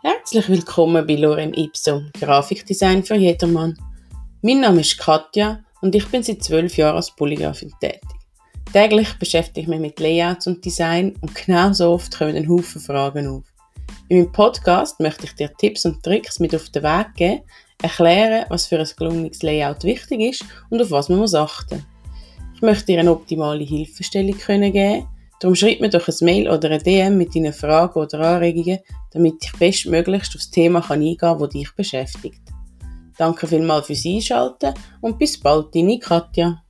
Herzlich willkommen bei Lorem Ipsum, Grafikdesign für jedermann. Mein Name ist Katja und ich bin seit zwölf Jahren als Polygrafin tätig. Täglich beschäftige ich mich mit Layouts und Design und genauso oft kommen ein Haufen Fragen auf. In meinem Podcast möchte ich dir Tipps und Tricks mit auf den Weg geben, erklären, was für ein gelungenes Layout wichtig ist und auf was man muss achten. Ich möchte dir eine optimale Hilfestellung können geben, darum schreib mir doch ein Mail oder ein DM mit deinen Fragen oder Anregungen, damit ich bestmöglichst aufs Thema kann eingehen kann, das dich beschäftigt. Danke vielmals fürs Einschalten und bis bald, deine Katja.